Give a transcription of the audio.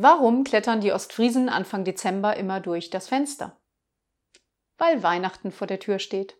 Warum klettern die Ostfriesen Anfang Dezember immer durch das Fenster? Weil Weihnachten vor der Tür steht.